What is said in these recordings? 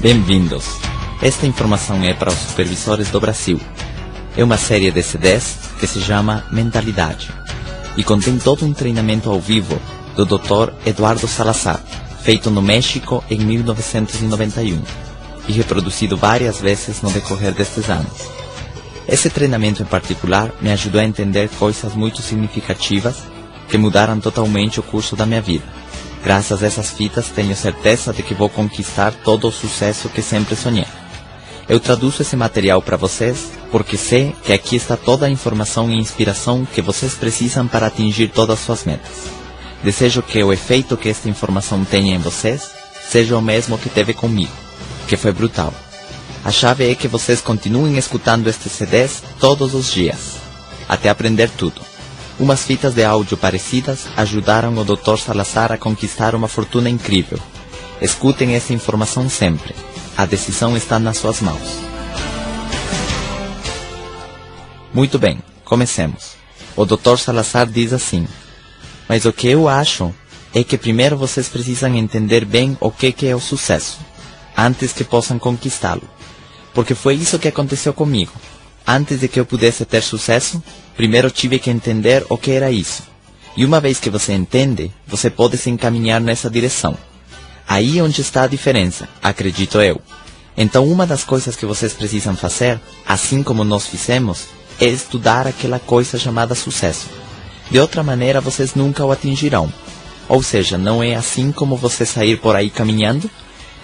Bem-vindos. Esta informação é para os supervisores do Brasil. É uma série de CDs que se chama Mentalidade e contém todo um treinamento ao vivo do Dr. Eduardo Salazar, feito no México em 1991 e reproduzido várias vezes no decorrer destes anos. Esse treinamento em particular me ajudou a entender coisas muito significativas que mudaram totalmente o curso da minha vida. Graças a essas fitas, tenho certeza de que vou conquistar todo o sucesso que sempre sonhei. Eu traduzo esse material para vocês porque sei que aqui está toda a informação e inspiração que vocês precisam para atingir todas as suas metas. Desejo que o efeito que esta informação tenha em vocês seja o mesmo que teve comigo, que foi brutal. A chave é que vocês continuem escutando estes CDs todos os dias, até aprender tudo. Umas fitas de áudio parecidas ajudaram o Dr. Salazar a conquistar uma fortuna incrível. Escutem essa informação sempre. A decisão está nas suas mãos. Muito bem, comecemos. O Dr. Salazar diz assim: Mas o que eu acho é que primeiro vocês precisam entender bem o que, que é o sucesso, antes que possam conquistá-lo. Porque foi isso que aconteceu comigo. Antes de que eu pudesse ter sucesso, primeiro tive que entender o que era isso. E uma vez que você entende, você pode se encaminhar nessa direção. Aí onde está a diferença, acredito eu. Então uma das coisas que vocês precisam fazer, assim como nós fizemos, é estudar aquela coisa chamada sucesso. De outra maneira, vocês nunca o atingirão. Ou seja, não é assim como você sair por aí caminhando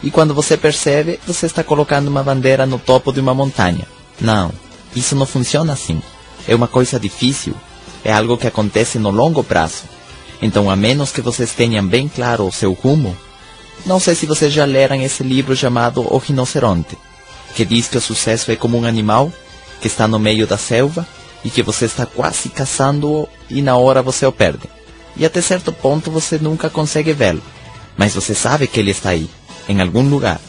e quando você percebe, você está colocando uma bandeira no topo de uma montanha. Não, isso não funciona assim. É uma coisa difícil. É algo que acontece no longo prazo. Então, a menos que vocês tenham bem claro o seu rumo, não sei se vocês já leram esse livro chamado O Rinoceronte, que diz que o sucesso é como um animal que está no meio da selva e que você está quase caçando-o e na hora você o perde. E até certo ponto você nunca consegue vê-lo, mas você sabe que ele está aí, em algum lugar.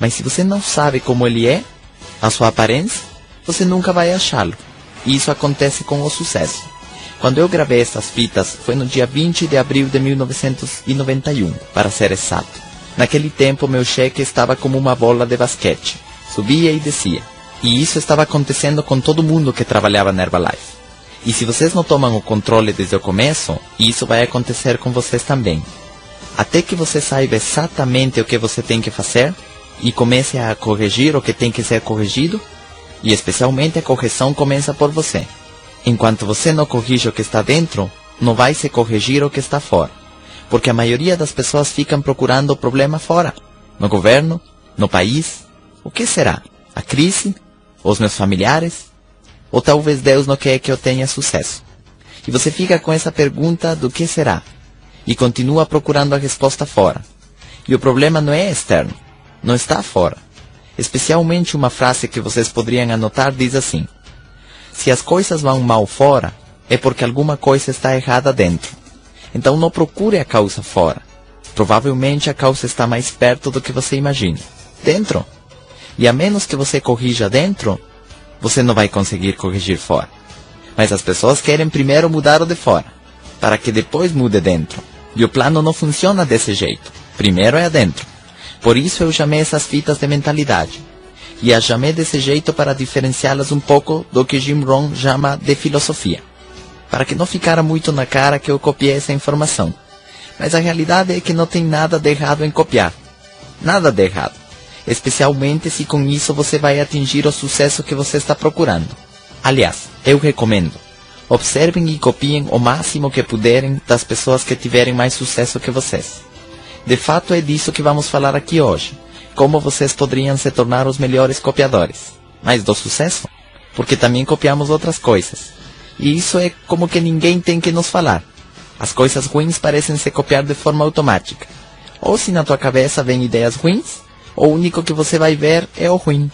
Mas se você não sabe como ele é, a sua aparência, você nunca vai achá-lo. E isso acontece com o sucesso. Quando eu gravei essas fitas foi no dia 20 de abril de 1991, para ser exato. Naquele tempo meu cheque estava como uma bola de basquete, subia e descia. E isso estava acontecendo com todo mundo que trabalhava na Herbalife. E se vocês não tomam o controle desde o começo, isso vai acontecer com vocês também. Até que você saiba exatamente o que você tem que fazer e comece a corrigir o que tem que ser corrigido, e especialmente a correção começa por você. Enquanto você não corrige o que está dentro, não vai se corrigir o que está fora. Porque a maioria das pessoas ficam procurando o problema fora. No governo, no país. O que será? A crise? Os meus familiares? Ou talvez Deus não quer que eu tenha sucesso? E você fica com essa pergunta do que será? E continua procurando a resposta fora. E o problema não é externo. Não está fora. Especialmente uma frase que vocês poderiam anotar diz assim: Se as coisas vão mal fora, é porque alguma coisa está errada dentro. Então não procure a causa fora. Provavelmente a causa está mais perto do que você imagina. Dentro. E a menos que você corrija dentro, você não vai conseguir corrigir fora. Mas as pessoas querem primeiro mudar o de fora, para que depois mude dentro. E o plano não funciona desse jeito. Primeiro é adentro. Por isso eu chamei essas fitas de mentalidade. E as chamei desse jeito para diferenciá-las um pouco do que Jim Rohn chama de filosofia. Para que não ficara muito na cara que eu copiei essa informação. Mas a realidade é que não tem nada de errado em copiar. Nada de errado. Especialmente se com isso você vai atingir o sucesso que você está procurando. Aliás, eu recomendo. Observem e copiem o máximo que puderem das pessoas que tiverem mais sucesso que vocês. De fato, é disso que vamos falar aqui hoje. Como vocês poderiam se tornar os melhores copiadores. Mas do sucesso? Porque também copiamos outras coisas. E isso é como que ninguém tem que nos falar. As coisas ruins parecem se copiar de forma automática. Ou se na tua cabeça vem ideias ruins, o único que você vai ver é o ruim.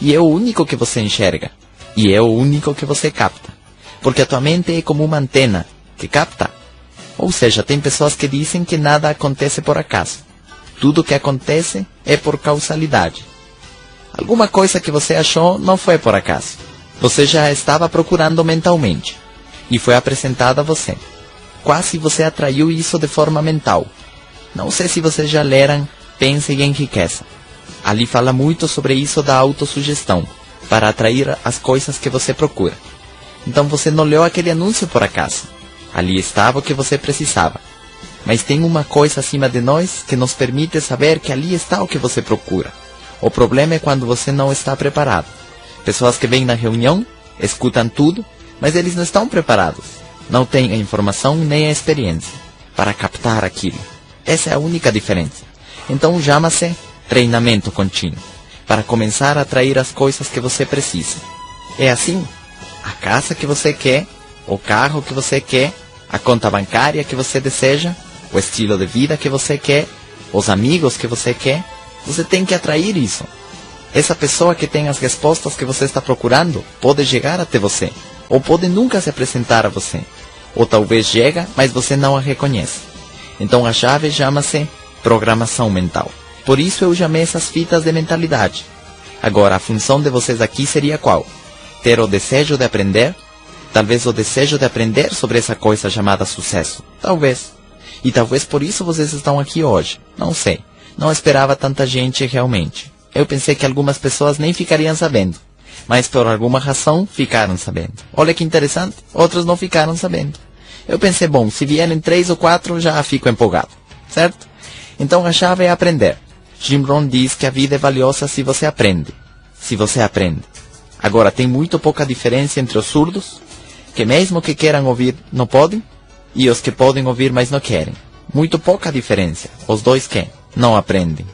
E é o único que você enxerga. E é o único que você capta. Porque a tua mente é como uma antena que capta ou seja, tem pessoas que dizem que nada acontece por acaso. Tudo que acontece é por causalidade. Alguma coisa que você achou não foi por acaso. Você já estava procurando mentalmente. E foi apresentado a você. Quase você atraiu isso de forma mental. Não sei se vocês já leram Pense e Enriqueça. Ali fala muito sobre isso da autossugestão, para atrair as coisas que você procura. Então você não leu aquele anúncio por acaso. Ali estava o que você precisava. Mas tem uma coisa acima de nós que nos permite saber que ali está o que você procura. O problema é quando você não está preparado. Pessoas que vêm na reunião, escutam tudo, mas eles não estão preparados. Não têm a informação nem a experiência para captar aquilo. Essa é a única diferença. Então chama-se treinamento contínuo para começar a atrair as coisas que você precisa. É assim: a casa que você quer, o carro que você quer, a conta bancária que você deseja, o estilo de vida que você quer, os amigos que você quer. Você tem que atrair isso. Essa pessoa que tem as respostas que você está procurando pode chegar até você, ou pode nunca se apresentar a você, ou talvez chega, mas você não a reconhece. Então a chave chama-se programação mental. Por isso eu chamei essas fitas de mentalidade. Agora, a função de vocês aqui seria qual? Ter o desejo de aprender? Talvez o desejo de aprender sobre essa coisa chamada sucesso. Talvez. E talvez por isso vocês estão aqui hoje. Não sei. Não esperava tanta gente realmente. Eu pensei que algumas pessoas nem ficariam sabendo. Mas por alguma razão ficaram sabendo. Olha que interessante. Outros não ficaram sabendo. Eu pensei, bom, se vierem três ou quatro, já fico empolgado. Certo? Então a chave é aprender. Jim Rohn diz que a vida é valiosa se você aprende. Se você aprende. Agora, tem muito pouca diferença entre os surdos, que mesmo que queiram ouvir, não podem, e os que podem ouvir, mas não querem. Muito pouca diferença. Os dois que não aprendem.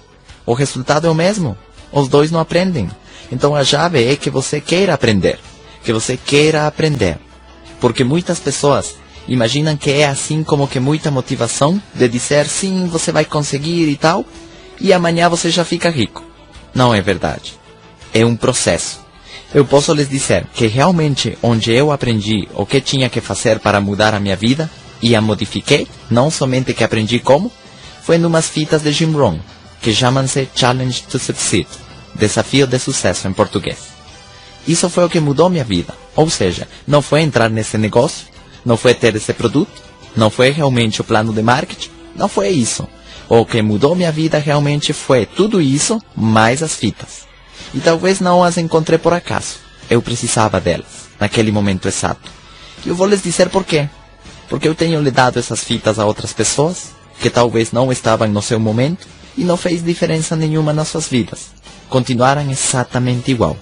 O resultado é o mesmo. Os dois não aprendem. Então a chave é que você queira aprender. Que você queira aprender. Porque muitas pessoas imaginam que é assim como que muita motivação de dizer sim, você vai conseguir e tal, e amanhã você já fica rico. Não é verdade. É um processo. Eu posso lhes dizer que realmente onde eu aprendi o que tinha que fazer para mudar a minha vida e a modifiquei, não somente que aprendi como, foi numas fitas de Jim Rohn, que chamam-se Challenge to Succeed, Desafio de Sucesso em português. Isso foi o que mudou minha vida. Ou seja, não foi entrar nesse negócio, não foi ter esse produto, não foi realmente o plano de marketing, não foi isso. O que mudou minha vida realmente foi tudo isso, mais as fitas. E talvez não as encontrei por acaso. Eu precisava delas, naquele momento exato. E eu vou lhes dizer por quê. Porque eu tenho lhe dado essas fitas a outras pessoas, que talvez não estavam no seu momento, e não fez diferença nenhuma nas suas vidas. Continuaram exatamente igual.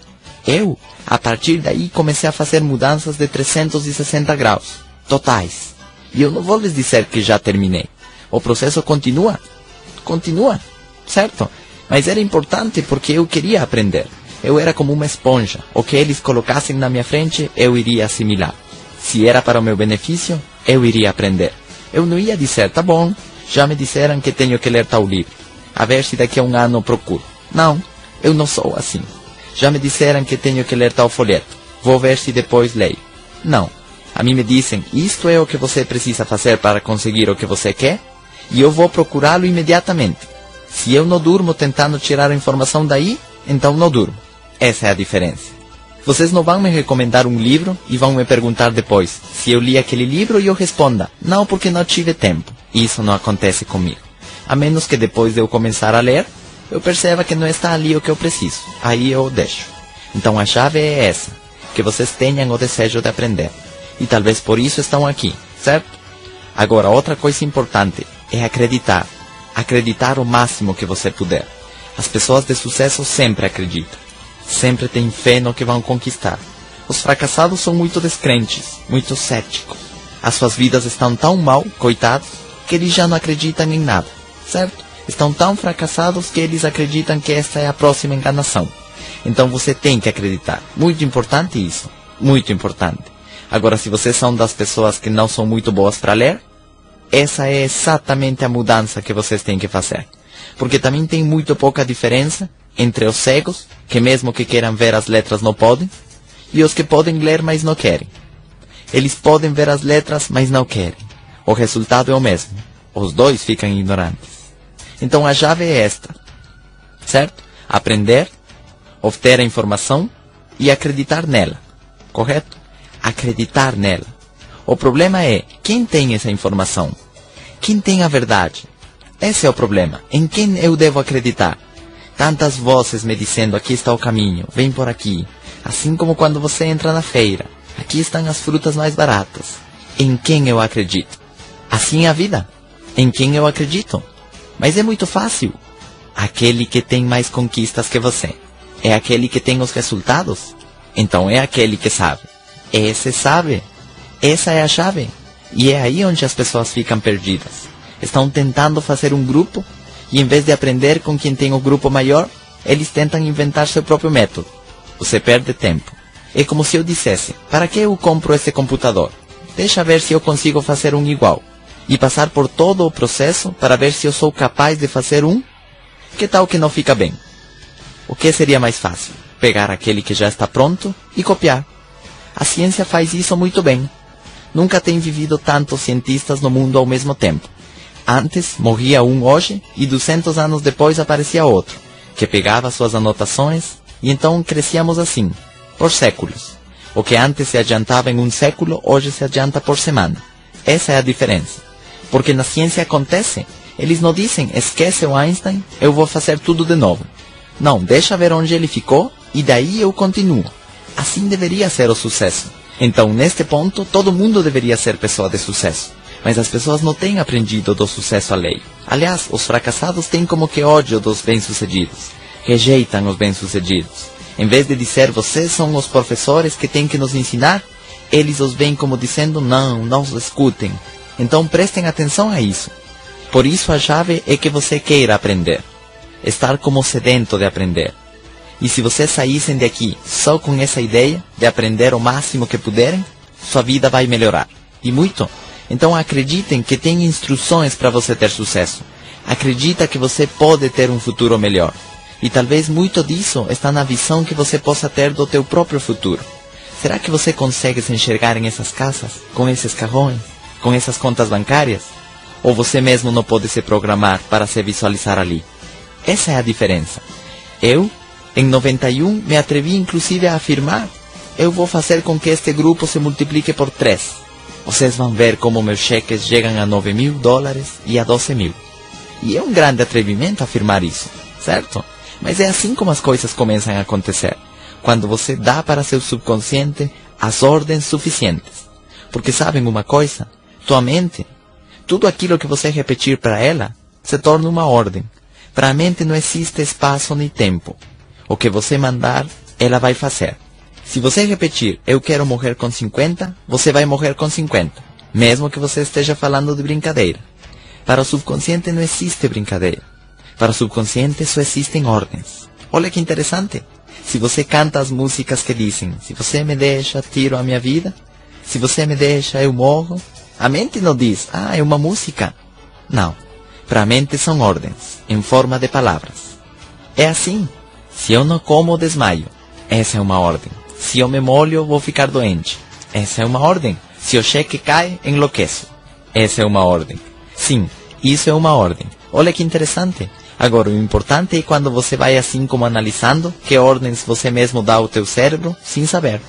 Eu, a partir daí, comecei a fazer mudanças de 360 graus, totais. E eu não vou lhes dizer que já terminei. O processo continua continua, certo? Mas era importante porque eu queria aprender. Eu era como uma esponja. O que eles colocassem na minha frente, eu iria assimilar. Se era para o meu benefício, eu iria aprender. Eu não ia dizer, tá bom, já me disseram que tenho que ler tal livro. A ver se daqui a um ano procuro. Não, eu não sou assim. Já me disseram que tenho que ler tal folheto. Vou ver se depois leio. Não. A mim me dizem, isto é o que você precisa fazer para conseguir o que você quer? e eu vou procurá-lo imediatamente. Se eu não durmo tentando tirar a informação daí, então não durmo. Essa é a diferença. Vocês não vão me recomendar um livro e vão me perguntar depois se eu li aquele livro e eu responda, não porque não tive tempo. Isso não acontece comigo. A menos que depois de eu começar a ler, eu perceba que não está ali o que eu preciso. Aí eu deixo. Então a chave é essa, que vocês tenham o desejo de aprender. E talvez por isso estão aqui, certo? Agora, outra coisa importante é acreditar. Acreditar o máximo que você puder. As pessoas de sucesso sempre acreditam. Sempre têm fé no que vão conquistar. Os fracassados são muito descrentes, muito céticos. As suas vidas estão tão mal, coitados, que eles já não acreditam em nada, certo? Estão tão fracassados que eles acreditam que esta é a próxima enganação. Então você tem que acreditar. Muito importante isso. Muito importante. Agora, se vocês são das pessoas que não são muito boas para ler, essa é exatamente a mudança que vocês têm que fazer. Porque também tem muito pouca diferença entre os cegos, que mesmo que queiram ver as letras não podem, e os que podem ler, mas não querem. Eles podem ver as letras, mas não querem. O resultado é o mesmo. Os dois ficam ignorantes. Então a chave é esta. Certo? Aprender, obter a informação e acreditar nela. Correto? Acreditar nela. O problema é quem tem essa informação? Quem tem a verdade? Esse é o problema. Em quem eu devo acreditar? Tantas vozes me dizendo aqui está o caminho, vem por aqui. Assim como quando você entra na feira, aqui estão as frutas mais baratas. Em quem eu acredito? Assim é a vida. Em quem eu acredito? Mas é muito fácil. Aquele que tem mais conquistas que você. É aquele que tem os resultados. Então é aquele que sabe. Esse sabe. Essa é a chave. E é aí onde as pessoas ficam perdidas. Estão tentando fazer um grupo e em vez de aprender com quem tem o grupo maior, eles tentam inventar seu próprio método. Você perde tempo. É como se eu dissesse: para que eu compro esse computador? Deixa ver se eu consigo fazer um igual. E passar por todo o processo para ver se eu sou capaz de fazer um? Que tal que não fica bem? O que seria mais fácil? Pegar aquele que já está pronto e copiar. A ciência faz isso muito bem. Nunca tem vivido tantos cientistas no mundo ao mesmo tempo. Antes morria um hoje e 200 anos depois aparecia outro, que pegava suas anotações e então crescíamos assim, por séculos. O que antes se adiantava em um século, hoje se adianta por semana. Essa é a diferença. Porque na ciência acontece. Eles não dizem, esquece o Einstein, eu vou fazer tudo de novo. Não, deixa ver onde ele ficou e daí eu continuo. Assim deveria ser o sucesso. Então, neste ponto, todo mundo deveria ser pessoa de sucesso mas as pessoas não têm aprendido do sucesso alheio. Aliás, os fracassados têm como que ódio dos bem-sucedidos. Rejeitam os bem-sucedidos. Em vez de dizer vocês são os professores que têm que nos ensinar, eles os veem como dizendo não, não os escutem. Então prestem atenção a isso. Por isso a chave é que você queira aprender. Estar como sedento de aprender. E se vocês saíssem de aqui só com essa ideia de aprender o máximo que puderem, sua vida vai melhorar. E muito. Então acreditem que tem instruções para você ter sucesso. Acredita que você pode ter um futuro melhor. E talvez muito disso está na visão que você possa ter do teu próprio futuro. Será que você consegue se enxergar em essas casas, com esses carrões, com essas contas bancárias? Ou você mesmo não pode se programar para se visualizar ali? Essa é a diferença. Eu, em 91, me atrevi inclusive a afirmar: eu vou fazer com que este grupo se multiplique por três vocês vão ver como meus cheques chegam a 9 mil dólares e a 12 mil. E é um grande atrevimento afirmar isso, certo? Mas é assim como as coisas começam a acontecer. Quando você dá para seu subconsciente as ordens suficientes. Porque sabem uma coisa? Tua mente, tudo aquilo que você repetir para ela, se torna uma ordem. Para a mente não existe espaço nem tempo. O que você mandar, ela vai fazer. Se você repetir, eu quero morrer com 50, você vai morrer com 50, mesmo que você esteja falando de brincadeira. Para o subconsciente não existe brincadeira. Para o subconsciente só existem ordens. Olha que interessante. Se você canta as músicas que dizem, se você me deixa, tiro a minha vida, se você me deixa, eu morro, a mente não diz, ah, é uma música. Não. Para a mente são ordens, em forma de palavras. É assim. Se eu não como, desmaio. Essa é uma ordem. Se eu me molho, vou ficar doente. Essa é uma ordem. Se o cheque cai, enlouqueço. Essa é uma ordem. Sim, isso é uma ordem. Olha que interessante. Agora, o importante é quando você vai assim como analisando que ordens você mesmo dá ao teu cérebro sem saber.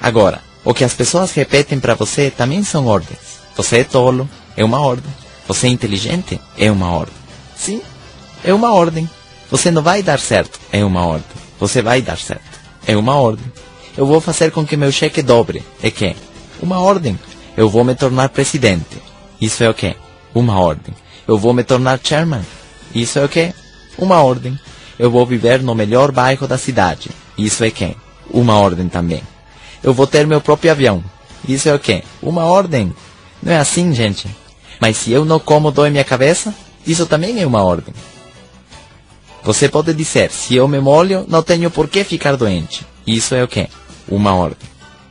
Agora, o que as pessoas repetem para você também são ordens. Você é tolo, é uma ordem. Você é inteligente, é uma ordem. Sim, é uma ordem. Você não vai dar certo, é uma ordem. Você vai dar certo, é uma ordem. Eu vou fazer com que meu cheque dobre. É que? Uma ordem. Eu vou me tornar presidente. Isso é o quê? Uma ordem. Eu vou me tornar chairman. Isso é o quê? Uma ordem. Eu vou viver no melhor bairro da cidade. Isso é quê? Uma ordem também. Eu vou ter meu próprio avião. Isso é o quê? Uma ordem. Não é assim, gente. Mas se eu não como dói minha cabeça, isso também é uma ordem. Você pode dizer, se eu me molho, não tenho por que ficar doente. Isso é o quê? uma ordem.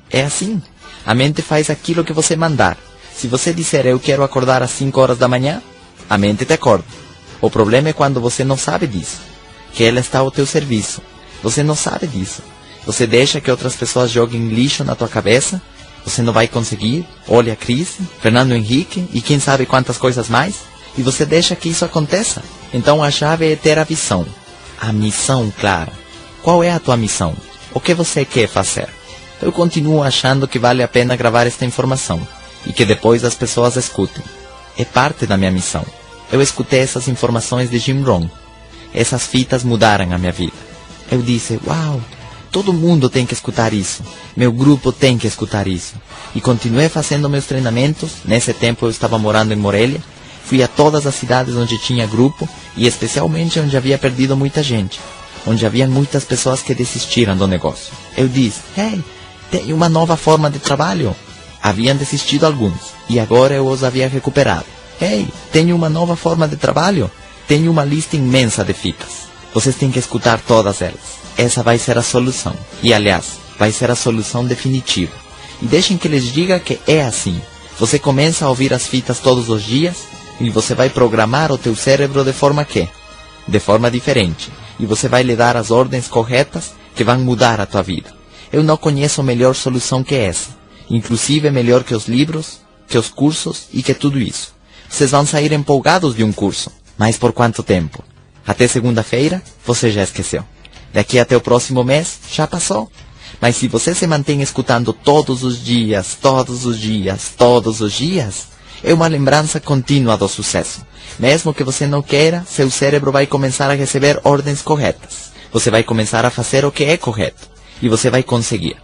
É assim. A mente faz aquilo que você mandar. Se você disser eu quero acordar às 5 horas da manhã, a mente te acorda. O problema é quando você não sabe disso. Que ela está ao teu serviço. Você não sabe disso. Você deixa que outras pessoas joguem lixo na tua cabeça. Você não vai conseguir. Olha a crise, Fernando Henrique e quem sabe quantas coisas mais. E você deixa que isso aconteça. Então a chave é ter a visão. A missão clara. Qual é a tua missão? O que você quer fazer? Eu continuo achando que vale a pena gravar esta informação e que depois as pessoas escutem. É parte da minha missão. Eu escutei essas informações de Jim Rohn, essas fitas mudaram a minha vida. Eu disse, uau, todo mundo tem que escutar isso. Meu grupo tem que escutar isso. E continuei fazendo meus treinamentos. Nesse tempo eu estava morando em Morelia. Fui a todas as cidades onde tinha grupo e especialmente onde havia perdido muita gente. Onde havia muitas pessoas que desistiram do negócio. Eu disse, hey, tem uma nova forma de trabalho. Haviam desistido alguns e agora eu os havia recuperado. Hey, tenho uma nova forma de trabalho. Tenho uma lista imensa de fitas. Vocês têm que escutar todas elas. Essa vai ser a solução. E aliás, vai ser a solução definitiva. E deixem que lhes diga que é assim. Você começa a ouvir as fitas todos os dias e você vai programar o teu cérebro de forma que? De forma diferente. E você vai lhe dar as ordens corretas que vão mudar a tua vida. Eu não conheço melhor solução que essa. Inclusive melhor que os livros, que os cursos e que tudo isso. Vocês vão sair empolgados de um curso. Mas por quanto tempo? Até segunda-feira, você já esqueceu. Daqui até o próximo mês, já passou. Mas se você se mantém escutando todos os dias, todos os dias, todos os dias, é uma lembrança contínua do sucesso. Mesmo que você não queira, seu cérebro vai começar a receber ordens corretas. Você vai começar a fazer o que é correto. E você vai conseguir.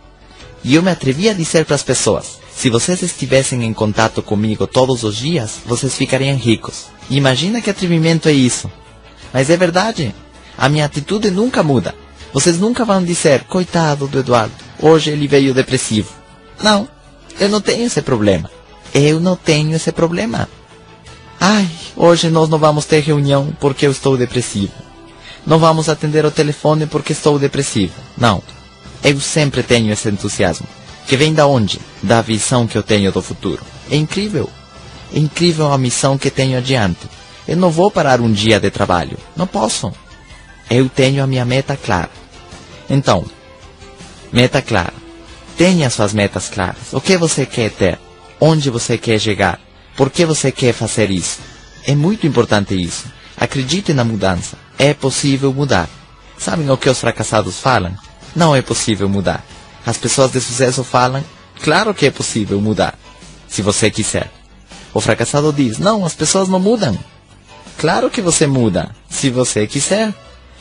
E eu me atrevi a dizer para as pessoas, se vocês estivessem em contato comigo todos os dias, vocês ficariam ricos. Imagina que atrevimento é isso. Mas é verdade. A minha atitude nunca muda. Vocês nunca vão dizer, coitado do Eduardo, hoje ele veio depressivo. Não, eu não tenho esse problema. Eu não tenho esse problema. Ai, hoje nós não vamos ter reunião porque eu estou depressivo. Não vamos atender o telefone porque estou depressivo. Não. Eu sempre tenho esse entusiasmo. Que vem da onde? Da visão que eu tenho do futuro. É incrível. É incrível a missão que tenho adiante. Eu não vou parar um dia de trabalho. Não posso. Eu tenho a minha meta clara. Então, meta clara. Tenha suas metas claras. O que você quer ter? Onde você quer chegar? Por que você quer fazer isso? É muito importante isso. Acredite na mudança. É possível mudar. Sabem o que os fracassados falam? Não é possível mudar. As pessoas de sucesso falam, claro que é possível mudar, se você quiser. O fracassado diz, não, as pessoas não mudam. Claro que você muda, se você quiser.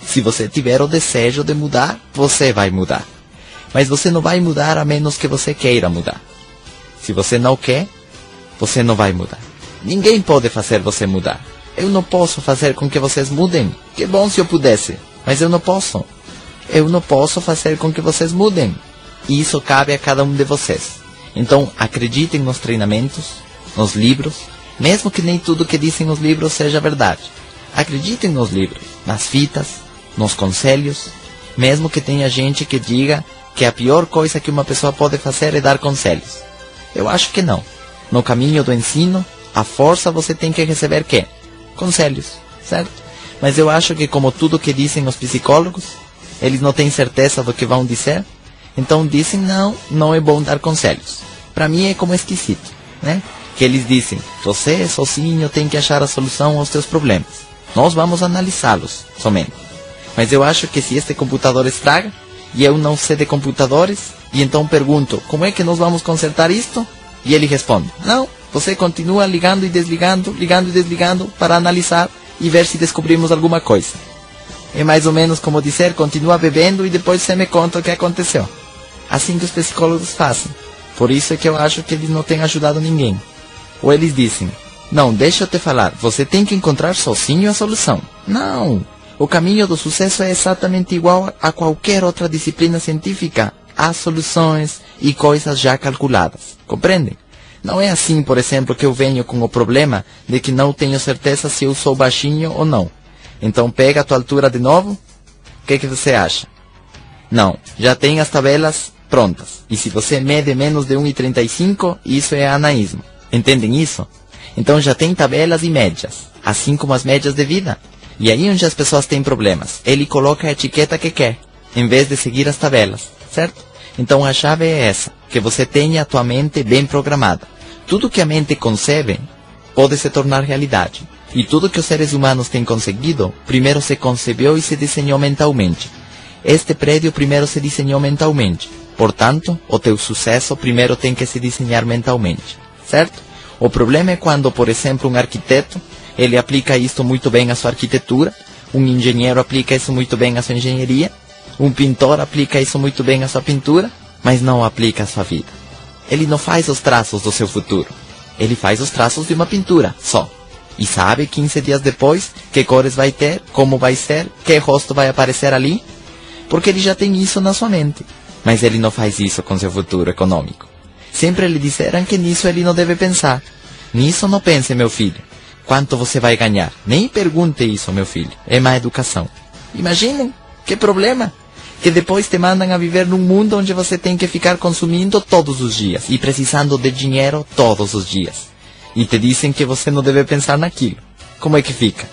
Se você tiver o desejo de mudar, você vai mudar. Mas você não vai mudar a menos que você queira mudar. Se você não quer, você não vai mudar. Ninguém pode fazer você mudar. Eu não posso fazer com que vocês mudem. Que bom se eu pudesse, mas eu não posso. Eu não posso fazer com que vocês mudem. E isso cabe a cada um de vocês. Então, acreditem nos treinamentos, nos livros, mesmo que nem tudo que dizem os livros seja verdade. Acreditem nos livros, nas fitas, nos conselhos, mesmo que tenha gente que diga que a pior coisa que uma pessoa pode fazer é dar conselhos. Eu acho que não. No caminho do ensino, a força você tem que receber quê? Conselhos, certo? Mas eu acho que como tudo que dizem os psicólogos, eles não têm certeza do que vão dizer, então dizem não, não é bom dar conselhos. Para mim é como esquisito, né? Que eles dizem, você sozinho tem que achar a solução aos seus problemas. Nós vamos analisá-los somente. Mas eu acho que se este computador estraga, e eu não sei de computadores, e então pergunto, como é que nós vamos consertar isto? E ele responde, não, você continua ligando e desligando, ligando e desligando para analisar e ver se descobrimos alguma coisa. É mais ou menos como dizer, continua bebendo e depois você me conta o que aconteceu. Assim que os psicólogos fazem. Por isso é que eu acho que eles não têm ajudado ninguém. Ou eles dizem, não, deixa eu te falar, você tem que encontrar sozinho a solução. Não! O caminho do sucesso é exatamente igual a qualquer outra disciplina científica. Há soluções e coisas já calculadas. Compreendem? Não é assim, por exemplo, que eu venho com o problema de que não tenho certeza se eu sou baixinho ou não. Então pega a tua altura de novo. O que, que você acha? Não, já tem as tabelas prontas. E se você mede menos de 1,35, isso é anaísmo. Entendem isso? Então já tem tabelas e médias, assim como as médias de vida. E aí onde as pessoas têm problemas, ele coloca a etiqueta que quer, em vez de seguir as tabelas, certo? Então a chave é essa, que você tenha a tua mente bem programada. Tudo que a mente concebe pode se tornar realidade. E tudo que os seres humanos têm conseguido, primeiro se concebeu e se desenhou mentalmente. Este prédio primeiro se desenhou mentalmente. Portanto, o teu sucesso primeiro tem que se desenhar mentalmente, certo? O problema é quando, por exemplo, um arquiteto ele aplica isto muito bem à sua arquitetura, Um engenheiro aplica isso muito bem à sua engenharia, um pintor aplica isso muito bem à sua pintura, mas não aplica à sua vida. Ele não faz os traços do seu futuro. Ele faz os traços de uma pintura, só. E sabe 15 dias depois que cores vai ter, como vai ser, que rosto vai aparecer ali? Porque ele já tem isso na sua mente. Mas ele não faz isso com seu futuro econômico. Sempre lhe disseram que nisso ele não deve pensar. Nisso não pense, meu filho. Quanto você vai ganhar? Nem pergunte isso, meu filho. É má educação. Imaginem, que problema. Que depois te mandam a viver num mundo onde você tem que ficar consumindo todos os dias e precisando de dinheiro todos os dias. E te dizem que você não deve pensar naquilo. Como é que fica?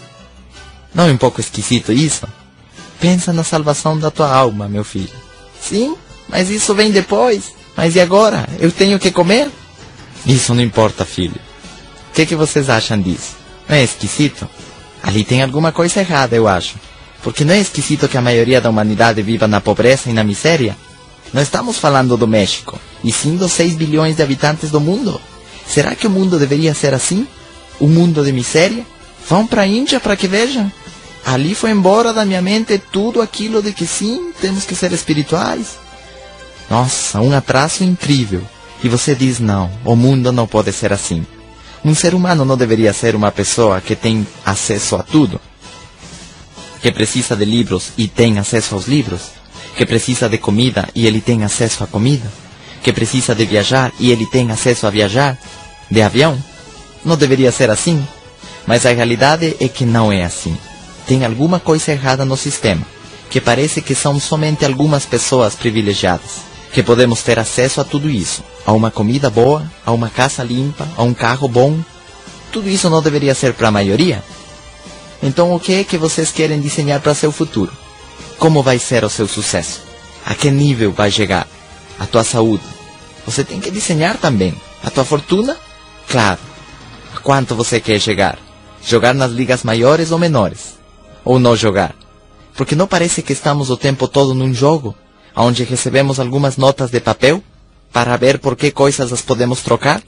Não é um pouco esquisito isso? Pensa na salvação da tua alma, meu filho. Sim, mas isso vem depois. Mas e agora? Eu tenho que comer? Isso não importa, filho. O que, que vocês acham disso? Não é esquisito? Ali tem alguma coisa errada, eu acho. Porque não é esquisito que a maioria da humanidade viva na pobreza e na miséria? Não estamos falando do México, e sim dos 6 bilhões de habitantes do mundo. Será que o mundo deveria ser assim? Um mundo de miséria? Vão para a Índia para que vejam. Ali foi embora da minha mente tudo aquilo de que sim, temos que ser espirituais. Nossa, um atraso incrível. E você diz não, o mundo não pode ser assim. Um ser humano não deveria ser uma pessoa que tem acesso a tudo. Que precisa de livros e tem acesso aos livros. Que precisa de comida e ele tem acesso à comida. Que precisa de viajar e ele tem acesso a viajar. De avião. Não deveria ser assim. Mas a realidade é que não é assim. Tem alguma coisa errada no sistema. Que parece que são somente algumas pessoas privilegiadas que podemos ter acesso a tudo isso, a uma comida boa, a uma casa limpa, a um carro bom. Tudo isso não deveria ser para a maioria? Então o que é que vocês querem desenhar para seu futuro? Como vai ser o seu sucesso? A que nível vai chegar? A tua saúde? Você tem que desenhar também. A tua fortuna? Claro. A quanto você quer chegar? Jogar nas ligas maiores ou menores? Ou não jogar? Porque não parece que estamos o tempo todo num jogo? Onde recebemos algumas notas de papel para ver por que coisas as podemos trocar,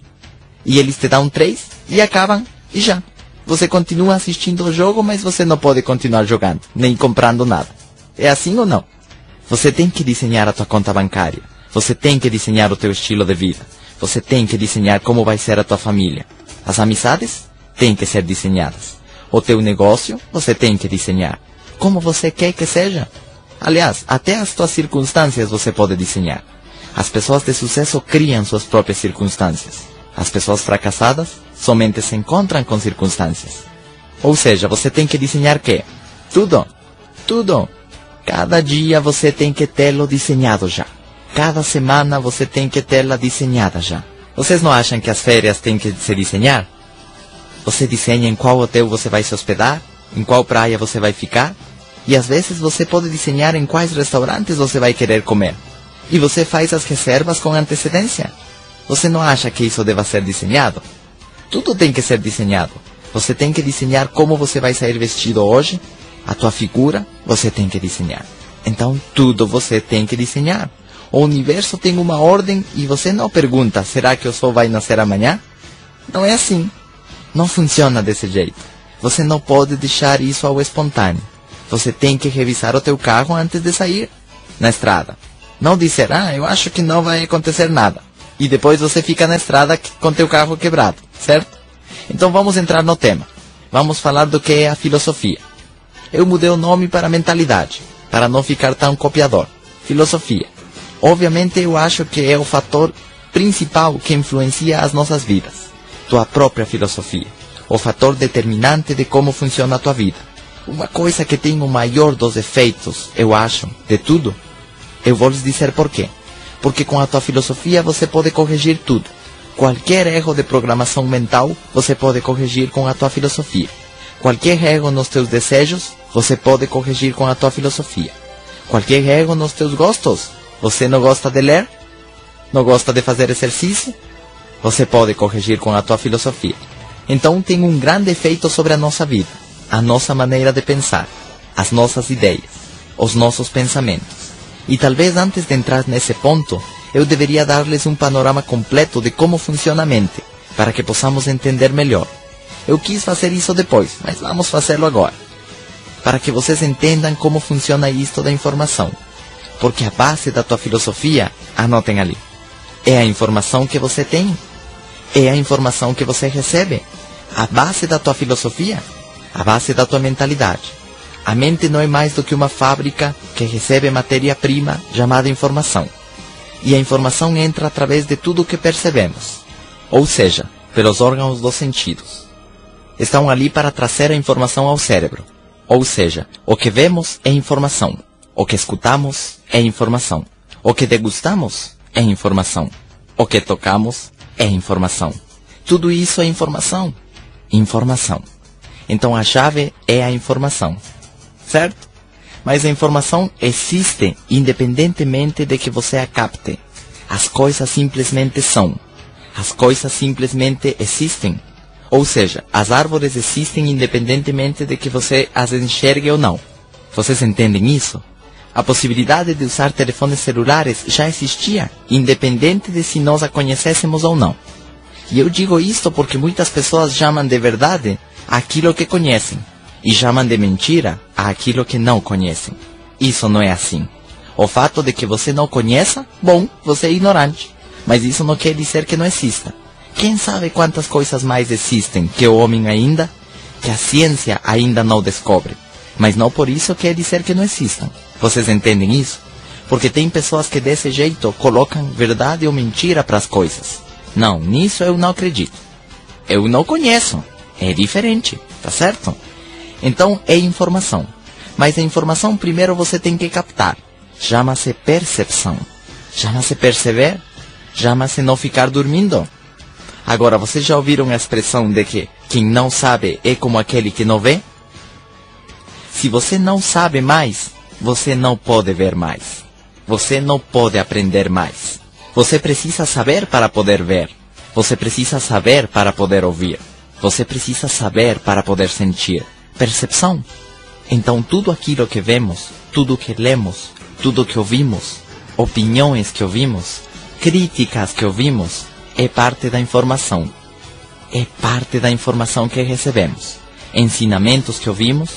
e eles te dão três e acabam e já. Você continua assistindo o jogo, mas você não pode continuar jogando, nem comprando nada. É assim ou não? Você tem que desenhar a tua conta bancária. Você tem que desenhar o teu estilo de vida. Você tem que desenhar como vai ser a tua família. As amizades têm que ser desenhadas. O teu negócio você tem que desenhar. Como você quer que seja. Aliás, até as tuas circunstâncias você pode desenhar. As pessoas de sucesso criam suas próprias circunstâncias. As pessoas fracassadas somente se encontram com circunstâncias. Ou seja, você tem que desenhar quê? Tudo. Tudo. Cada dia você tem que tê-lo desenhado já. Cada semana você tem que tê-la desenhada já. Vocês não acham que as férias têm que se desenhar? Você desenha em qual hotel você vai se hospedar, em qual praia você vai ficar, e às vezes você pode desenhar em quais restaurantes você vai querer comer. E você faz as reservas com antecedência. Você não acha que isso deva ser desenhado? Tudo tem que ser desenhado. Você tem que desenhar como você vai sair vestido hoje. A tua figura, você tem que desenhar. Então, tudo você tem que desenhar. O universo tem uma ordem e você não pergunta: será que o sol vai nascer amanhã? Não é assim. Não funciona desse jeito. Você não pode deixar isso ao espontâneo. Você tem que revisar o teu carro antes de sair na estrada. Não dizer, ah, eu acho que não vai acontecer nada. E depois você fica na estrada com teu carro quebrado, certo? Então vamos entrar no tema. Vamos falar do que é a filosofia. Eu mudei o nome para mentalidade, para não ficar tão copiador. Filosofia. Obviamente eu acho que é o fator principal que influencia as nossas vidas. Tua própria filosofia. O fator determinante de como funciona a tua vida uma coisa que tem o maior dos efeitos, eu acho, de tudo, eu vou lhes dizer por quê. Porque com a tua filosofia você pode corrigir tudo. Qualquer erro de programação mental você pode corrigir com a tua filosofia. Qualquer erro nos teus desejos você pode corrigir com a tua filosofia. Qualquer erro nos teus gostos. Você não gosta de ler? Não gosta de fazer exercício? Você pode corrigir com a tua filosofia. Então tem um grande efeito sobre a nossa vida a nossa maneira de pensar, as nossas ideias, os nossos pensamentos. E talvez antes de entrar nesse ponto, eu deveria dar-lhes um panorama completo de como funciona a mente, para que possamos entender melhor. Eu quis fazer isso depois, mas vamos fazê-lo agora. para que vocês entendam como funciona isto da informação. Porque a base da tua filosofia, anotem ali, é a informação que você tem, é a informação que você recebe. A base da tua filosofia, a base da tua mentalidade. A mente não é mais do que uma fábrica que recebe matéria-prima chamada informação. E a informação entra através de tudo o que percebemos, ou seja, pelos órgãos dos sentidos. Estão ali para trazer a informação ao cérebro. Ou seja, o que vemos é informação, o que escutamos é informação, o que degustamos é informação, o que tocamos é informação. Tudo isso é informação. Informação. Então a chave é a informação. Certo? Mas a informação existe independentemente de que você a capte. As coisas simplesmente são. As coisas simplesmente existem. Ou seja, as árvores existem independentemente de que você as enxergue ou não. Vocês entendem isso? A possibilidade de usar telefones celulares já existia, independente de se nós a conhecêssemos ou não. E eu digo isto porque muitas pessoas chamam de verdade aquilo que conhecem e chamam de mentira aquilo que não conhecem. Isso não é assim. O fato de que você não conheça, bom, você é ignorante. Mas isso não quer dizer que não exista. Quem sabe quantas coisas mais existem que o homem ainda, que a ciência ainda não descobre. Mas não por isso quer dizer que não existam. Vocês entendem isso? Porque tem pessoas que desse jeito colocam verdade ou mentira para as coisas. Não, nisso eu não acredito. Eu não conheço. É diferente, tá certo? Então é informação. Mas a informação primeiro você tem que captar. Chama-se percepção. Chama-se perceber. Chama-se não ficar dormindo. Agora, vocês já ouviram a expressão de que quem não sabe é como aquele que não vê? Se você não sabe mais, você não pode ver mais. Você não pode aprender mais. Você precisa saber para poder ver. Você precisa saber para poder ouvir. Você precisa saber para poder sentir. Percepção. Então, tudo aquilo que vemos, tudo que lemos, tudo que ouvimos, opiniões que ouvimos, críticas que ouvimos, é parte da informação. É parte da informação que recebemos. Ensinamentos que ouvimos,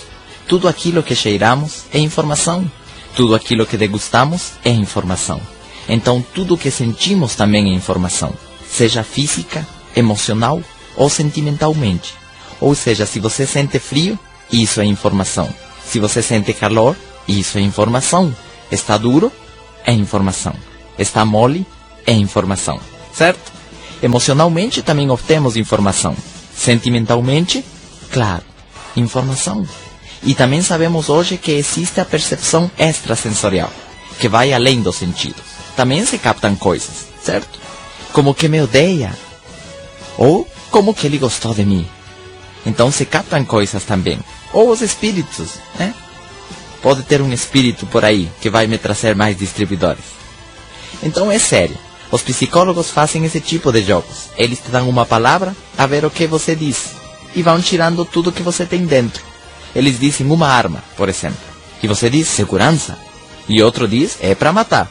tudo aquilo que cheiramos é informação. Tudo aquilo que degustamos é informação. Então, tudo o que sentimos também é informação, seja física, emocional ou sentimentalmente. Ou seja, se você sente frio, isso é informação. Se você sente calor, isso é informação. Está duro, é informação. Está mole, é informação. Certo? Emocionalmente também obtemos informação. Sentimentalmente, claro, informação. E também sabemos hoje que existe a percepção extrasensorial, que vai além dos sentidos. Também se captam coisas, certo? Como que me odeia, ou como que ele gostou de mim. Então se captam coisas também. Ou os espíritos, né? Pode ter um espírito por aí que vai me trazer mais distribuidores. Então é sério. Os psicólogos fazem esse tipo de jogos. Eles te dão uma palavra a ver o que você diz e vão tirando tudo que você tem dentro. Eles dizem uma arma, por exemplo, e você diz segurança, e outro diz é para matar,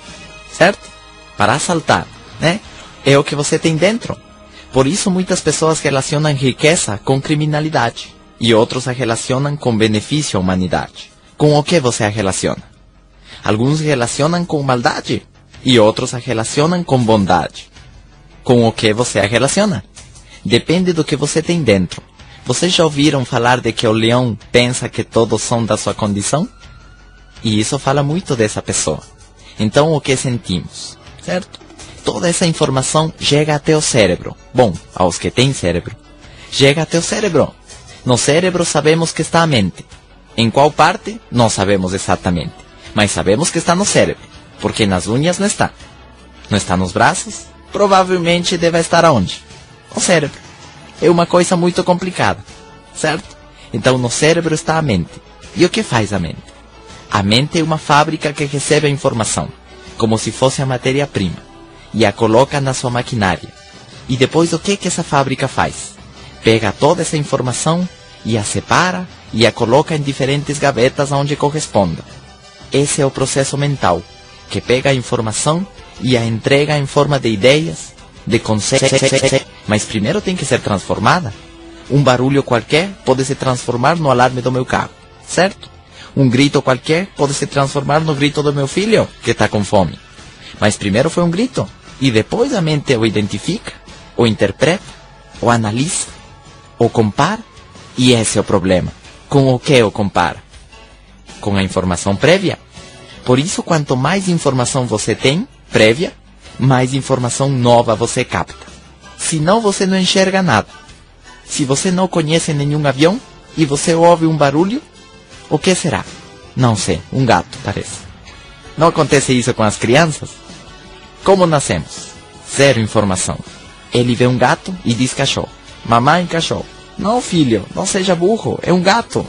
certo? Para assaltar, né? É o que você tem dentro. Por isso muitas pessoas relacionam riqueza com criminalidade e outros a relacionam com benefício à humanidade. Com o que você a relaciona? Alguns relacionam com maldade e outros a relacionam com bondade. Com o que você a relaciona? Depende do que você tem dentro. Vocês já ouviram falar de que o leão pensa que todos são da sua condição? E isso fala muito dessa pessoa. Então, o que sentimos? Certo? Toda essa informação chega até o cérebro. Bom, aos que têm cérebro. Chega até o cérebro. No cérebro sabemos que está a mente. Em qual parte? Não sabemos exatamente. Mas sabemos que está no cérebro porque nas unhas não está. Não está nos braços? Provavelmente deve estar aonde? No cérebro. É uma coisa muito complicada, certo? Então no cérebro está a mente. E o que faz a mente? A mente é uma fábrica que recebe a informação, como se fosse a matéria-prima, e a coloca na sua maquinária. E depois o que que essa fábrica faz? Pega toda essa informação e a separa e a coloca em diferentes gavetas onde corresponda. Esse é o processo mental que pega a informação e a entrega em forma de ideias, de conceitos, mas primeiro tem que ser transformada. Um barulho qualquer pode se transformar no alarme do meu carro, certo? Um grito qualquer pode se transformar no grito do meu filho, que está com fome. Mas primeiro foi um grito, e depois a mente o identifica, o interpreta, o analisa, o compara, e esse é o problema. Com o que o compara? Com a informação prévia. Por isso, quanto mais informação você tem, prévia, mais informação nova você capta. Senão você não enxerga nada. Se você não conhece nenhum avião e você ouve um barulho, o que será? Não sei, um gato, parece. Não acontece isso com as crianças? Como nascemos? Zero informação. Ele vê um gato e diz cachorro. Mamãe, cachorro. Não, filho, não seja burro, é um gato.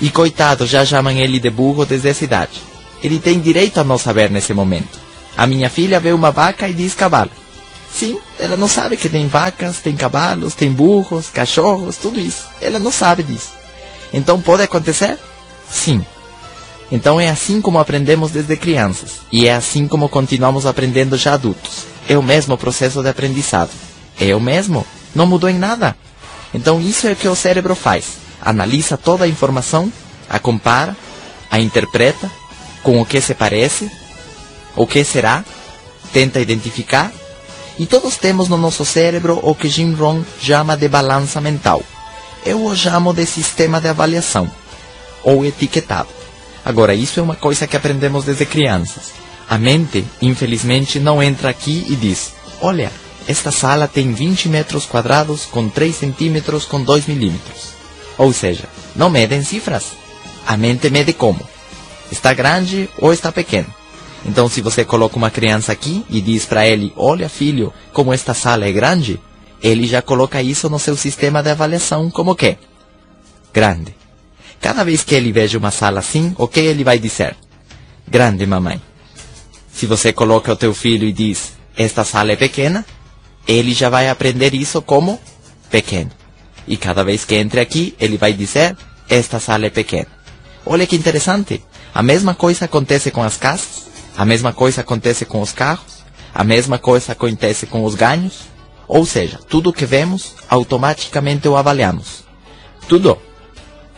E coitado, já chamam ele de burro desde essa idade. Ele tem direito a não saber nesse momento. A minha filha vê uma vaca e diz cavalo. Sim, ela não sabe que tem vacas, tem cavalos, tem burros, cachorros, tudo isso. Ela não sabe disso. Então pode acontecer? Sim. Então é assim como aprendemos desde crianças. E é assim como continuamos aprendendo já adultos. É o mesmo processo de aprendizado. É o mesmo. Não mudou em nada. Então isso é o que o cérebro faz. Analisa toda a informação, a compara, a interpreta, com o que se parece, o que será, tenta identificar, e todos temos no nosso cérebro o que Jim Rohn chama de balança mental. Eu o chamo de sistema de avaliação, ou etiquetado. Agora, isso é uma coisa que aprendemos desde crianças. A mente, infelizmente, não entra aqui e diz: Olha, esta sala tem 20 metros quadrados com 3 centímetros com 2 milímetros. Ou seja, não medem cifras. A mente mede como? Está grande ou está pequeno? Então, se você coloca uma criança aqui e diz para ele: Olha, filho, como esta sala é grande, ele já coloca isso no seu sistema de avaliação como que? Grande. Cada vez que ele veja uma sala assim, o que ele vai dizer? Grande, mamãe. Se você coloca o teu filho e diz: Esta sala é pequena, ele já vai aprender isso como pequeno. E cada vez que entre aqui, ele vai dizer: Esta sala é pequena. Olha que interessante. A mesma coisa acontece com as casas, a mesma coisa acontece com os carros, a mesma coisa acontece com os ganhos. Ou seja, tudo que vemos, automaticamente o avaliamos. Tudo.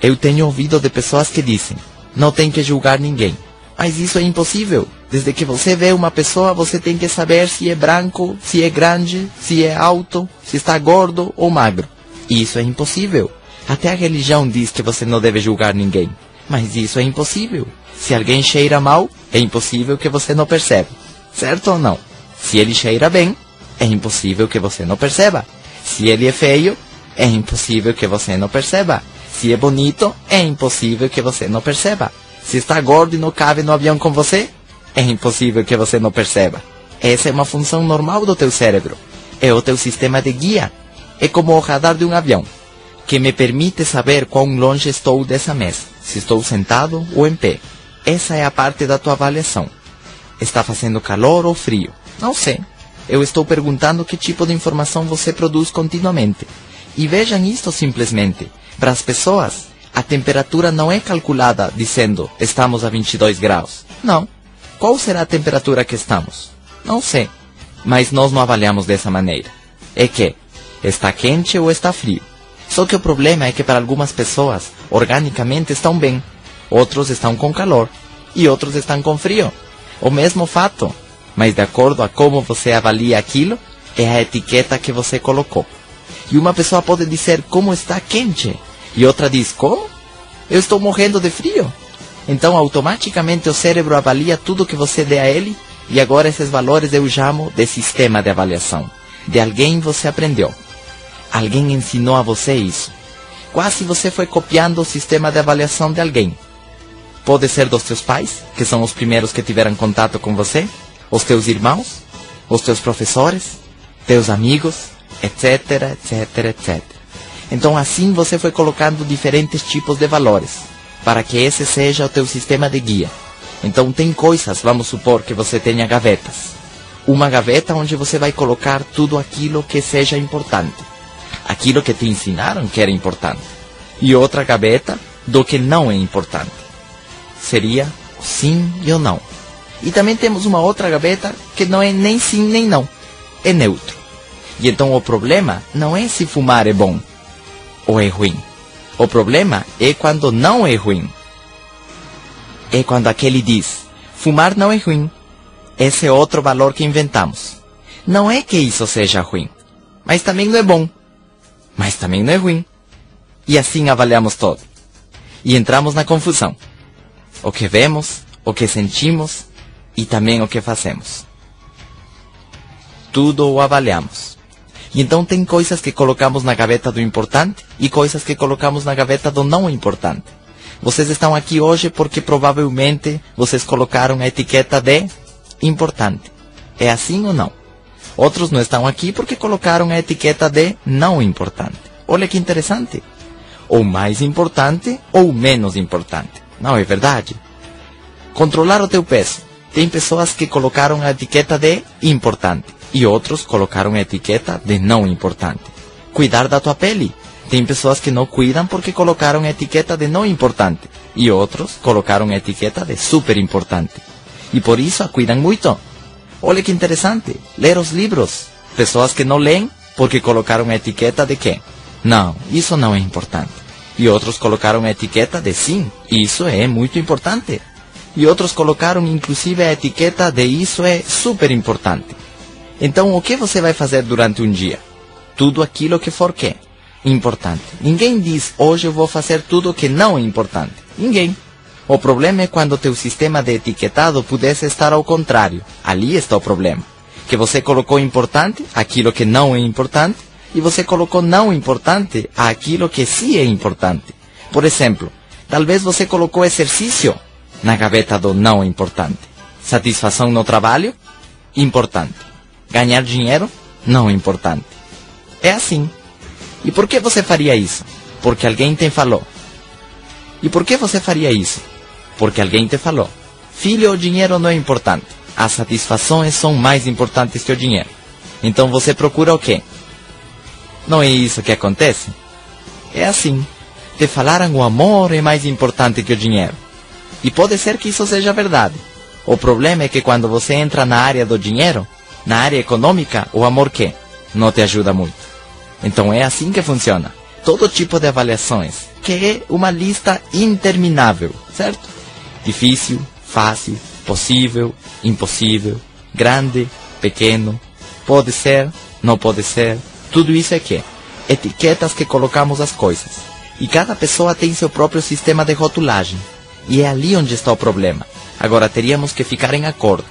Eu tenho ouvido de pessoas que dizem: não tem que julgar ninguém. Mas isso é impossível. Desde que você vê uma pessoa, você tem que saber se é branco, se é grande, se é alto, se está gordo ou magro. Isso é impossível. Até a religião diz que você não deve julgar ninguém. Mas isso é impossível. Se alguém cheira mal, é impossível que você não perceba. Certo ou não? Se ele cheira bem, é impossível que você não perceba. Se ele é feio, é impossível que você não perceba. Se é bonito, é impossível que você não perceba. Se está gordo e não cabe no avião com você, é impossível que você não perceba. Essa é uma função normal do teu cérebro. É o teu sistema de guia. É como o radar de um avião, que me permite saber quão longe estou dessa mesa, se estou sentado ou em pé. Essa é a parte da tua avaliação. Está fazendo calor ou frio? Não sei. Eu estou perguntando que tipo de informação você produz continuamente. E vejam isto simplesmente. Para as pessoas, a temperatura não é calculada dizendo estamos a 22 graus. Não. Qual será a temperatura que estamos? Não sei. Mas nós não avaliamos dessa maneira. É que está quente ou está frio. Só que o problema é que para algumas pessoas, organicamente estão bem, outros estão com calor e outros estão com frio. O mesmo fato, mas de acordo a como você avalia aquilo, é a etiqueta que você colocou. E uma pessoa pode dizer como está quente, e outra diz como? Eu estou morrendo de frio. Então automaticamente o cérebro avalia tudo que você dê a ele, e agora esses valores eu chamo de sistema de avaliação. De alguém você aprendeu. Alguém ensinou a você isso. Quase você foi copiando o sistema de avaliação de alguém. Pode ser dos teus pais, que são os primeiros que tiveram contato com você, os teus irmãos, os teus professores, teus amigos, etc, etc, etc. Então assim você foi colocando diferentes tipos de valores, para que esse seja o teu sistema de guia. Então tem coisas, vamos supor que você tenha gavetas. Uma gaveta onde você vai colocar tudo aquilo que seja importante. Aquilo que te ensinaram que era importante. E outra gaveta do que não é importante seria sim e o não. E também temos uma outra gaveta que não é nem sim nem não, é neutro. E então o problema não é se fumar é bom ou é ruim. O problema é quando não é ruim. é quando aquele diz: fumar não é ruim. Esse é outro valor que inventamos. Não é que isso seja ruim, mas também não é bom. Mas também não é ruim. E assim avaliamos todo. E entramos na confusão. O que vemos, o que sentimos e também o que fazemos. Tudo o avaliamos. E então tem coisas que colocamos na gaveta do importante e coisas que colocamos na gaveta do não importante. Vocês estão aqui hoje porque provavelmente vocês colocaram a etiqueta de importante. É assim ou não? Outros não estão aqui porque colocaram a etiqueta de não importante. Olha que interessante. Ou mais importante ou menos importante. Não é verdade? Controlar o teu peso. Tem pessoas que colocaram a etiqueta de importante e outros colocaram a etiqueta de não importante. Cuidar da tua pele. Tem pessoas que não cuidam porque colocaram etiqueta de não importante e outros colocaram etiqueta de super importante. E por isso a cuidam muito. Olha que interessante. Ler os livros. Pessoas que não leem porque colocaram etiqueta de quê? Não, isso não é importante. E outros colocaram etiqueta de sim, isso é muito importante. E outros colocaram inclusive a etiqueta de isso é super importante. Então, o que você vai fazer durante um dia? Tudo aquilo que for que importante. Ninguém diz hoje eu vou fazer tudo o que não é importante. Ninguém. O problema é quando teu sistema de etiquetado pudesse estar ao contrário. Ali está o problema. Que você colocou importante aquilo que não é importante e você colocou não importante aquilo que sim é importante. Por exemplo, talvez você colocou exercício na gaveta do não importante. Satisfação no trabalho? Importante. Ganhar dinheiro? Não importante. É assim. E por que você faria isso? Porque alguém te falou. E por que você faria isso? Porque alguém te falou. Filho, o dinheiro não é importante. As satisfações são mais importantes que o dinheiro. Então você procura o quê? Não é isso que acontece? É assim. Te falaram o amor é mais importante que o dinheiro. E pode ser que isso seja verdade. O problema é que quando você entra na área do dinheiro, na área econômica, o amor quê? Não te ajuda muito. Então é assim que funciona. Todo tipo de avaliações, que é uma lista interminável, certo? Difícil, fácil, possível, impossível, grande, pequeno, pode ser, não pode ser. Tudo isso é que? Etiquetas que colocamos as coisas. E cada pessoa tem seu próprio sistema de rotulagem. E é ali onde está o problema. Agora teríamos que ficar em acordo.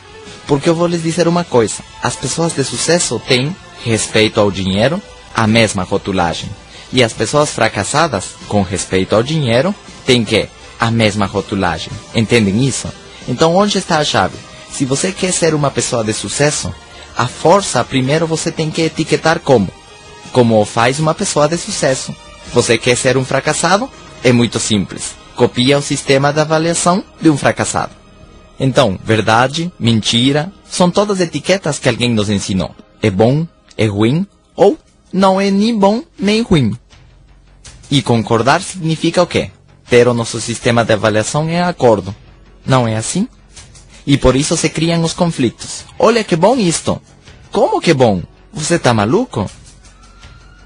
Porque eu vou lhes dizer uma coisa: as pessoas de sucesso têm, respeito ao dinheiro, a mesma rotulagem. E as pessoas fracassadas, com respeito ao dinheiro, têm que a mesma rotulagem. Entendem isso? Então, onde está a chave? Se você quer ser uma pessoa de sucesso, a força primeiro você tem que etiquetar como? Como faz uma pessoa de sucesso. Você quer ser um fracassado? É muito simples. Copia o sistema de avaliação de um fracassado. Então, verdade, mentira, são todas etiquetas que alguém nos ensinou. É bom, é ruim ou não é nem bom nem ruim. E concordar significa o quê? Ter o nosso sistema de avaliação em acordo. Não é assim? E por isso se criam os conflitos. Olha que bom isto. Como que bom? Você tá maluco?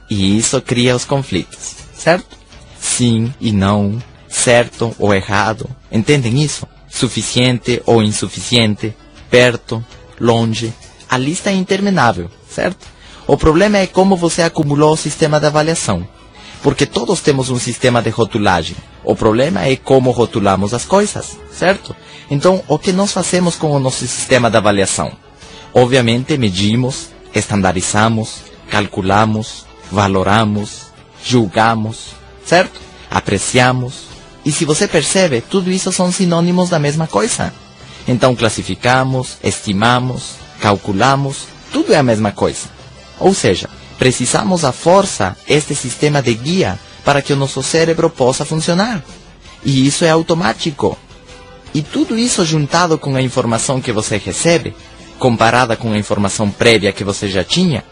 E isso cria os conflitos, certo? Sim e não, certo ou errado. Entendem isso? Suficiente ou insuficiente, perto, longe. A lista é interminável, certo? O problema é como você acumulou o sistema de avaliação. Porque todos temos um sistema de rotulagem. O problema é como rotulamos as coisas, certo? Então, o que nós fazemos com o nosso sistema de avaliação? Obviamente, medimos, estandarizamos, calculamos, valoramos, julgamos, certo? Apreciamos. E se você percebe, tudo isso são sinônimos da mesma coisa. Então, classificamos, estimamos, calculamos, tudo é a mesma coisa. Ou seja, precisamos a força, este sistema de guia, para que o nosso cérebro possa funcionar. E isso é automático. E tudo isso juntado com a informação que você recebe, comparada com a informação prévia que você já tinha,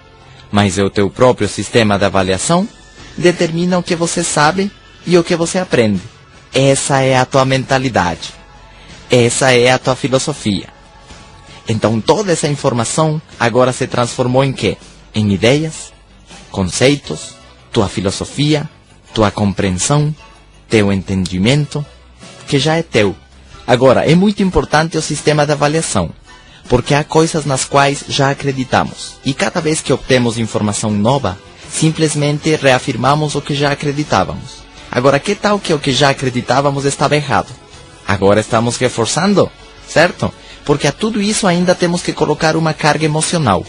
mas é o teu próprio sistema de avaliação, determina o que você sabe e o que você aprende. Essa é a tua mentalidade. Essa é a tua filosofia. Então toda essa informação agora se transformou em quê? em ideias, conceitos, tua filosofia, tua compreensão, teu entendimento, que já é teu. Agora, é muito importante o sistema de avaliação, porque há coisas nas quais já acreditamos, e cada vez que obtemos informação nova, simplesmente reafirmamos o que já acreditávamos. Agora, que tal que o que já acreditávamos estava errado? Agora estamos reforçando, certo? Porque a tudo isso ainda temos que colocar uma carga emocional.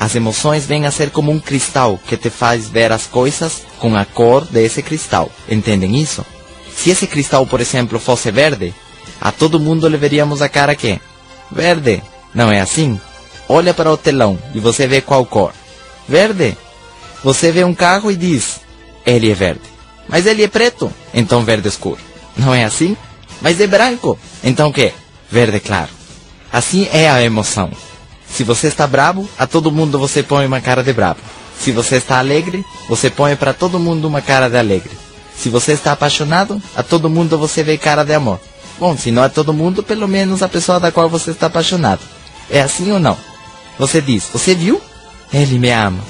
As emoções vêm a ser como um cristal que te faz ver as coisas com a cor desse cristal. Entendem isso? Se esse cristal, por exemplo, fosse verde, a todo mundo lhe veríamos a cara que verde. Não é assim? Olha para o telão e você vê qual cor? Verde. Você vê um carro e diz: ele é verde. Mas ele é preto, então verde escuro. Não é assim? Mas é branco, então o quê? Verde claro. Assim é a emoção. Se você está bravo, a todo mundo você põe uma cara de bravo. Se você está alegre, você põe para todo mundo uma cara de alegre. Se você está apaixonado, a todo mundo você vê cara de amor. Bom, se não a todo mundo, pelo menos a pessoa da qual você está apaixonado. É assim ou não? Você diz, você viu? Ele me ama.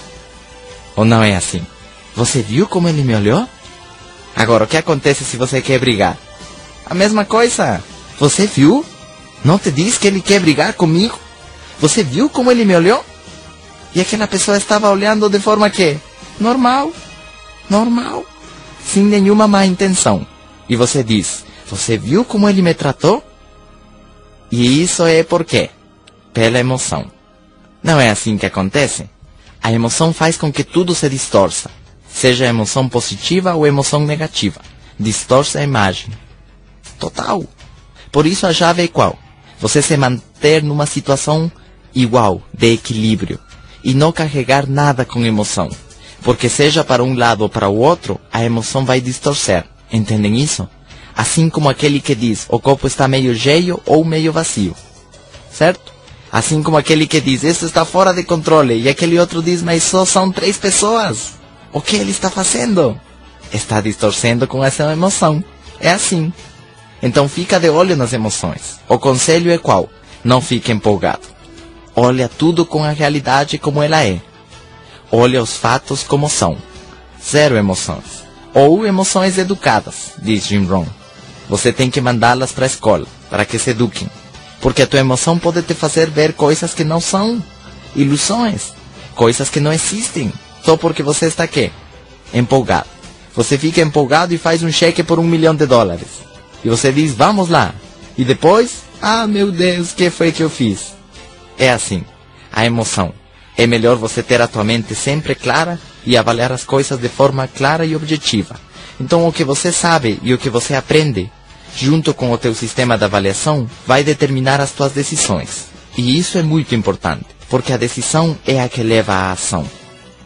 Ou não é assim? Você viu como ele me olhou? Agora, o que acontece se você quer brigar? A mesma coisa. Você viu? Não te diz que ele quer brigar comigo? Você viu como ele me olhou? E aquela pessoa estava olhando de forma que normal, normal, sem nenhuma má intenção. E você diz: Você viu como ele me tratou? E isso é por quê? Pela emoção. Não é assim que acontece? A emoção faz com que tudo se distorça, seja emoção positiva ou emoção negativa. Distorce a imagem. Total. Por isso a chave é qual? Você se manter numa situação igual, de equilíbrio, e não carregar nada com emoção. Porque seja para um lado ou para o outro, a emoção vai distorcer. Entendem isso? Assim como aquele que diz o copo está meio cheio ou meio vazio. Certo? Assim como aquele que diz isso está fora de controle e aquele outro diz mas só são três pessoas. O que ele está fazendo? Está distorcendo com essa emoção. É assim. Então fica de olho nas emoções. O conselho é qual? Não fique empolgado. Olha tudo com a realidade como ela é. Olha os fatos como são. Zero emoções. Ou emoções educadas, diz Jim Rohn. Você tem que mandá-las para a escola, para que se eduquem. Porque a tua emoção pode te fazer ver coisas que não são. Ilusões. Coisas que não existem. Só porque você está aqui. Empolgado. Você fica empolgado e faz um cheque por um milhão de dólares. E você diz, vamos lá. E depois, ah meu Deus, que foi que eu fiz? É assim, a emoção. É melhor você ter a tua mente sempre clara e avaliar as coisas de forma clara e objetiva. Então o que você sabe e o que você aprende, junto com o teu sistema de avaliação, vai determinar as tuas decisões. E isso é muito importante, porque a decisão é a que leva à ação.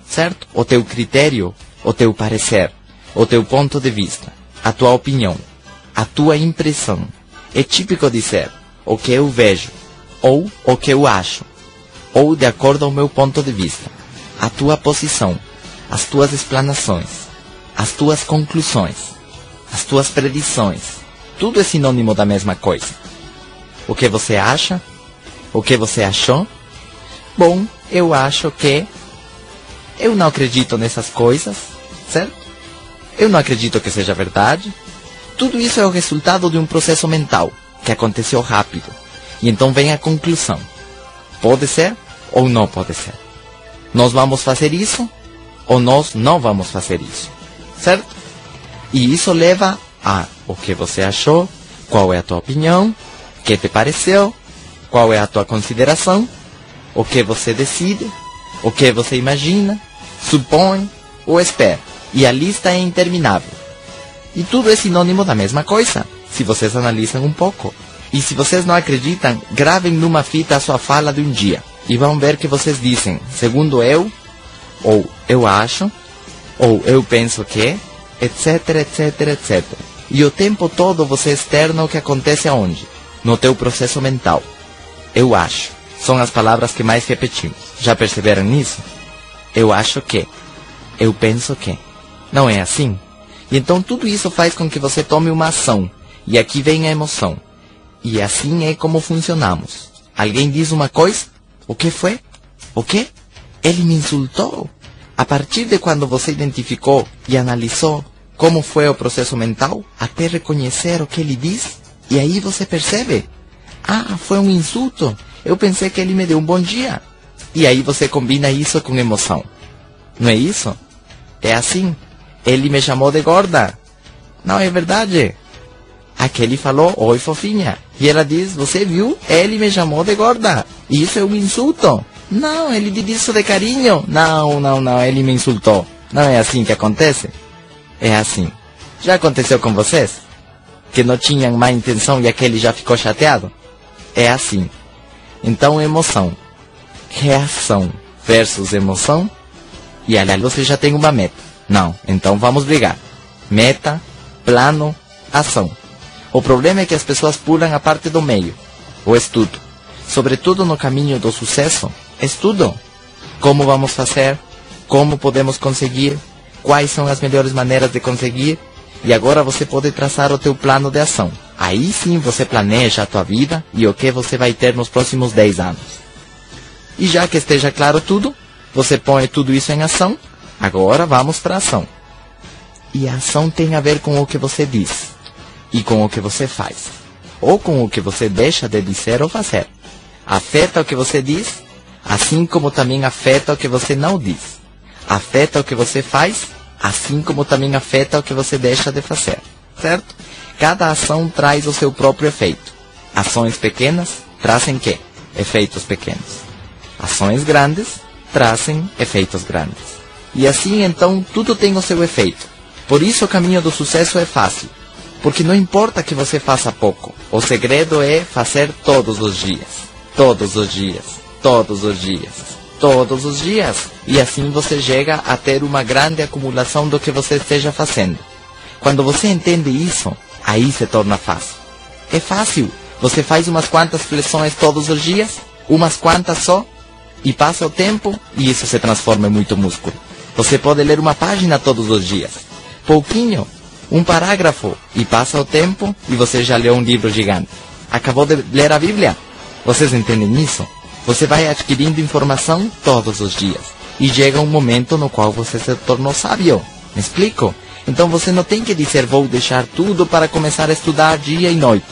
Certo? O teu critério, o teu parecer, o teu ponto de vista, a tua opinião, a tua impressão. É típico dizer o que eu vejo, ou o que eu acho, ou de acordo ao meu ponto de vista, a tua posição, as tuas explanações, as tuas conclusões, as tuas predições. Tudo é sinônimo da mesma coisa. O que você acha? O que você achou? Bom, eu acho que. Eu não acredito nessas coisas, certo? Eu não acredito que seja verdade. Tudo isso é o resultado de um processo mental que aconteceu rápido e então vem a conclusão. Pode ser ou não pode ser. Nós vamos fazer isso ou nós não vamos fazer isso. Certo? E isso leva a o que você achou, qual é a tua opinião, o que te pareceu, qual é a tua consideração, o que você decide, o que você imagina, supõe ou espera. E a lista é interminável. E tudo é sinônimo da mesma coisa, se vocês analisam um pouco. E se vocês não acreditam, gravem numa fita a sua fala de um dia. E vão ver que vocês dizem, segundo eu, ou eu acho, ou eu penso que, etc, etc, etc. E o tempo todo você externa o que acontece aonde? No teu processo mental. Eu acho. São as palavras que mais repetimos. Já perceberam nisso? Eu acho que. Eu penso que. Não é assim? E então tudo isso faz com que você tome uma ação. E aqui vem a emoção. E assim é como funcionamos. Alguém diz uma coisa? O que foi? O que? Ele me insultou. A partir de quando você identificou e analisou como foi o processo mental, até reconhecer o que ele diz, E aí você percebe: ah, foi um insulto. Eu pensei que ele me deu um bom dia. E aí você combina isso com emoção. Não é isso? É assim. Ele me chamou de gorda. Não é verdade. Aquele falou, oi fofinha. E ela diz, você viu? Ele me chamou de gorda. Isso é um insulto. Não, ele disse isso de carinho. Não, não, não, ele me insultou. Não é assim que acontece? É assim. Já aconteceu com vocês? Que não tinham má intenção e aquele já ficou chateado? É assim. Então, emoção. Reação versus emoção. E aliás, você já tem uma meta. Não, então vamos brigar. Meta, plano, ação. O problema é que as pessoas pulam a parte do meio, o estudo. Sobretudo no caminho do sucesso, estudo. Como vamos fazer? Como podemos conseguir? Quais são as melhores maneiras de conseguir? E agora você pode traçar o teu plano de ação. Aí sim você planeja a tua vida e o que você vai ter nos próximos 10 anos. E já que esteja claro tudo, você põe tudo isso em ação. Agora vamos para a ação. E a ação tem a ver com o que você diz e com o que você faz, ou com o que você deixa de dizer ou fazer. Afeta o que você diz, assim como também afeta o que você não diz afeta o que você faz, assim como também afeta o que você deixa de fazer, certo? Cada ação traz o seu próprio efeito. Ações pequenas trazem quê? Efeitos pequenos. Ações grandes trazem efeitos grandes. E assim então tudo tem o seu efeito. Por isso o caminho do sucesso é fácil. Porque não importa que você faça pouco. O segredo é fazer todos os dias. Todos os dias. Todos os dias todos os dias. E assim você chega a ter uma grande acumulação do que você esteja fazendo. Quando você entende isso, aí se torna fácil. É fácil. Você faz umas quantas flexões todos os dias, umas quantas só, e passa o tempo e isso se transforma em muito músculo. Você pode ler uma página todos os dias, pouquinho, um parágrafo, e passa o tempo e você já leu um livro gigante. Acabou de ler a Bíblia? Vocês entendem isso? Você vai adquirindo informação todos os dias. E chega um momento no qual você se tornou sábio. Me explico? Então você não tem que dizer vou deixar tudo para começar a estudar dia e noite.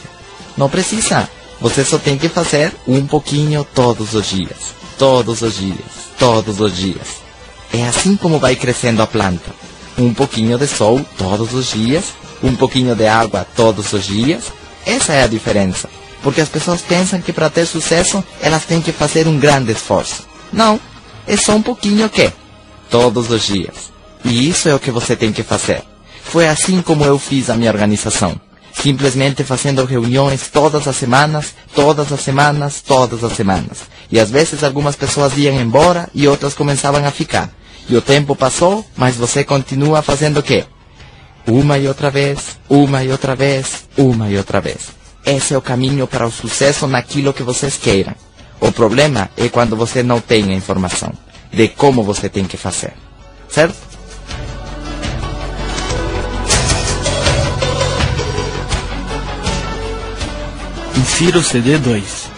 Não precisa. Você só tem que fazer um pouquinho todos os dias. Todos os dias. Todos os dias. É assim como vai crescendo a planta. Um pouquinho de sol todos os dias. Um pouquinho de água todos os dias. Essa é a diferença. Porque as pessoas pensam que para ter sucesso elas têm que fazer um grande esforço. Não, é só um pouquinho que todos os dias. E isso é o que você tem que fazer. Foi assim como eu fiz a minha organização. Simplesmente fazendo reuniões todas as semanas, todas as semanas, todas as semanas. E às vezes algumas pessoas iam embora e outras começavam a ficar. E o tempo passou, mas você continua fazendo o quê? Uma e outra vez, uma e outra vez, uma e outra vez. Esse é o caminho para o sucesso naquilo que vocês queiram. O problema é quando você não tem a informação de como você tem que fazer. Certo? Insira o CD 2.